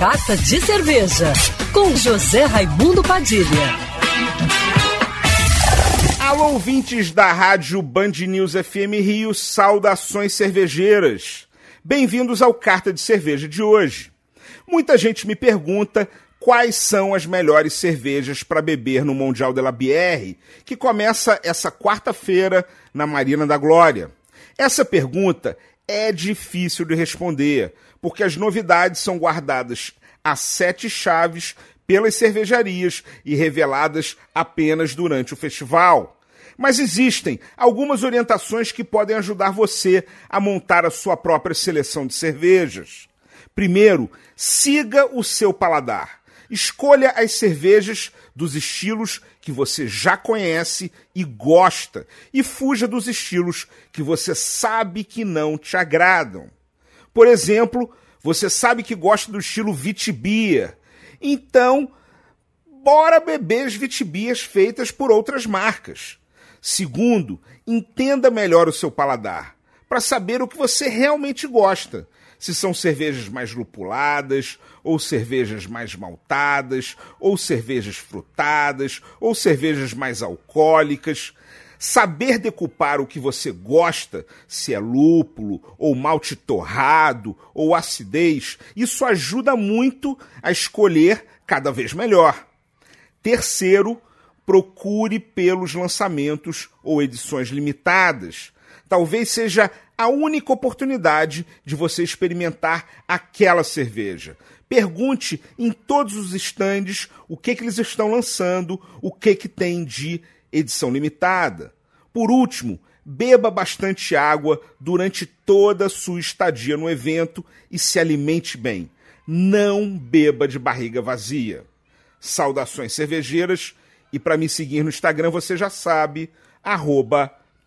Carta de Cerveja, com José Raimundo Padilha. Alô, ouvintes da rádio Band News FM Rio, saudações cervejeiras. Bem-vindos ao Carta de Cerveja de hoje. Muita gente me pergunta quais são as melhores cervejas para beber no Mundial de la Bière, que começa essa quarta-feira na Marina da Glória. Essa pergunta é difícil de responder, porque as novidades são guardadas a sete chaves pelas cervejarias e reveladas apenas durante o festival. Mas existem algumas orientações que podem ajudar você a montar a sua própria seleção de cervejas. Primeiro, siga o seu paladar. Escolha as cervejas dos estilos que você já conhece e gosta e fuja dos estilos que você sabe que não te agradam. Por exemplo, você sabe que gosta do estilo Vitibia. Então, bora beber as Vitibias feitas por outras marcas. Segundo, entenda melhor o seu paladar, para saber o que você realmente gosta. Se são cervejas mais lupuladas, ou cervejas mais maltadas, ou cervejas frutadas, ou cervejas mais alcoólicas. Saber decupar o que você gosta, se é lúpulo, ou malte torrado, ou acidez, isso ajuda muito a escolher cada vez melhor. Terceiro, procure pelos lançamentos ou edições limitadas. Talvez seja a única oportunidade de você experimentar aquela cerveja. Pergunte em todos os estandes o que, que eles estão lançando, o que, que tem de edição limitada. Por último, beba bastante água durante toda a sua estadia no evento e se alimente bem. Não beba de barriga vazia. Saudações cervejeiras e para me seguir no Instagram você já sabe, arroba